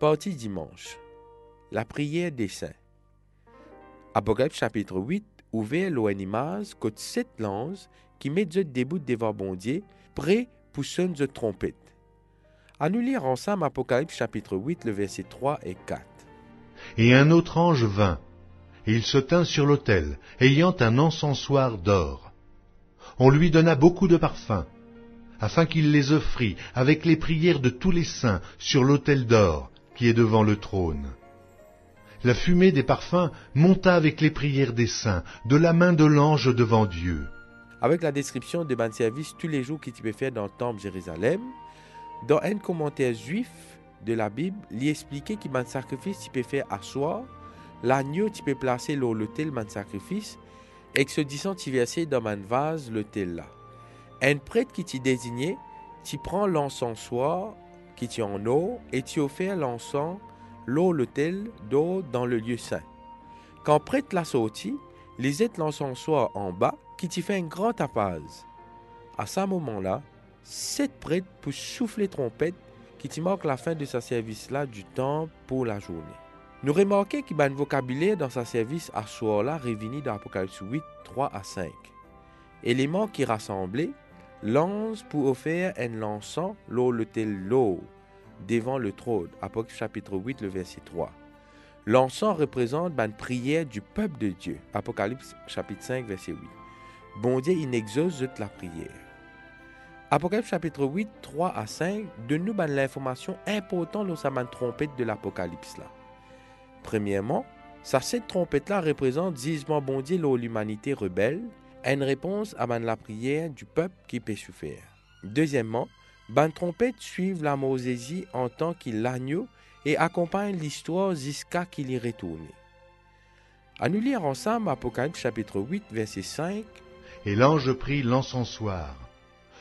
Partie dimanche. La prière des saints. Apocalypse chapitre 8, ouvert l'oanimaz, côte sept lances qui mettent debout devant bon Dieu, prêt pour sonner de trompette. À nous lire ensemble Apocalypse chapitre 8, le verset 3 et 4. Et un autre ange vint, et il se tint sur l'autel, ayant un encensoir d'or. On lui donna beaucoup de parfums, afin qu'il les offrît avec les prières de tous les saints sur l'autel d'or est devant le trône. La fumée des parfums monta avec les prières des saints, de la main de l'ange devant Dieu. Avec la description de ban service tous les jours qui tu peux faire dans le temple Jérusalem, dans un commentaire juif de la Bible, il expliquait que ban sacrifice tu peux faire à soi, l'agneau tu peux placer dans l'autel ban sacrifice, et que ce disant tu verser dans un vase l'autel là. Un prêtre qui t'y désigné, tu prends l'encensoir qui tient en eau et tu offres l'encens, l'eau, l'autel d'eau dans le lieu saint. Quand prêtre l'a sorti, les êtres l'encensoir en bas qui t'y fait un grand tapage. À ce moment-là, sept prêtres pour souffler trompette qui t'y marque la fin de sa service-là du temps pour la journée. Nous remarquons qu'il y a un vocabulaire dans sa service à soir-là réuni dans Apocalypse 8, 3 à 5. Éléments qui rassemblaient Lance pour offrir un lançant l'eau l'eau devant le trône. Apocalypse chapitre 8, le verset 3. L'encens représente une prière du peuple de Dieu. Apocalypse chapitre 5, verset 8. Bon Dieu inexauce la prière. Apocalypse chapitre 8, 3 à 5 donne-nous l'information importante dans sa trompette de l'Apocalypse là. Premièrement, sa cette trompette là représente gisement bon l'humanité rebelle une réponse à la prière du peuple qui peut souffrir. Deuxièmement, ban trompette suivent la Mosésie en tant qu'il l'agneau et accompagne l'histoire jusqu'à qu'il y retourne. À nous lire ensemble Apocalypse chapitre 8 verset 5. Et l'ange prit l'encensoir,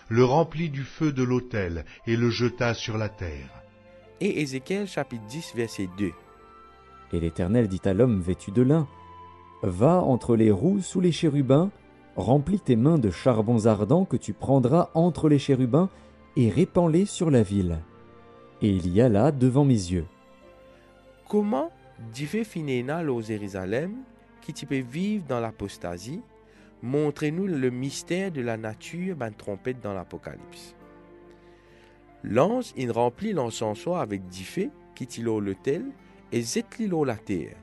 le remplit du feu de l'autel et le jeta sur la terre. Et Ézéchiel chapitre 10 verset 2. Et l'Éternel dit à l'homme vêtu de lin, Va entre les roues sous les chérubins, Remplis tes mains de charbons ardents que tu prendras entre les chérubins et répands-les sur la ville. Et il y a là devant mes yeux. Comment Dieu finéna au Jérusalem qui tu vivre dans l'apostasie? Montrez-nous le mystère de la nature ben trompette dans l'Apocalypse. L'ange, il remplit l'encensoir avec dix qui tilo le tel et zetlilo la terre.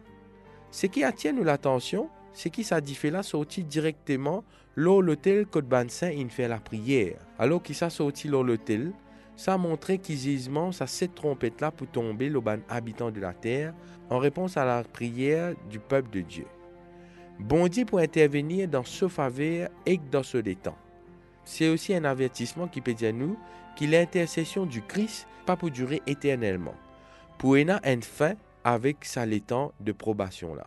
Ce qui attire l'attention, c'est qui ça dit là sorti directement l'eau l'hôtel que Saint il fait la prière. Alors qu'il ça sorti l'eau l'hôtel, ça montrait qu'isement ça cette trompette là pour tomber le ban habitant de la terre en réponse à la prière du peuple de Dieu. Bon pour intervenir dans ce faveur et dans ce temps. C'est aussi un avertissement qui peut dire nous que l'intercession du Christ pas pour durer éternellement. Pour en une fin avec sa temps de probation là.